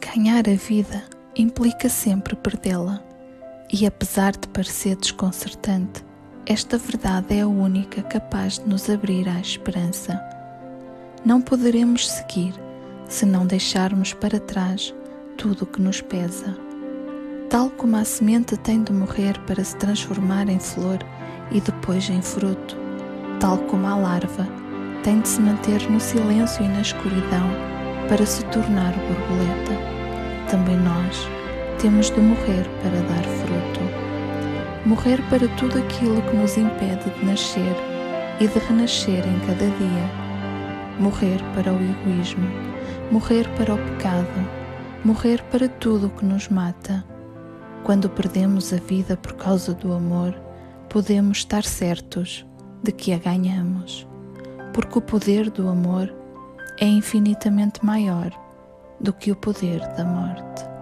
Ganhar a vida implica sempre perdê-la, e apesar de parecer desconcertante, esta verdade é a única capaz de nos abrir à esperança. Não poderemos seguir se não deixarmos para trás tudo o que nos pesa. Tal como a semente tem de morrer para se transformar em flor e depois em fruto, tal como a larva tem de se manter no silêncio e na escuridão para se tornar borboleta, também nós temos de morrer para dar fruto. Morrer para tudo aquilo que nos impede de nascer e de renascer em cada dia. Morrer para o egoísmo, morrer para o pecado, morrer para tudo o que nos mata. Quando perdemos a vida por causa do amor, podemos estar certos de que a ganhamos, porque o poder do amor é infinitamente maior do que o poder da morte.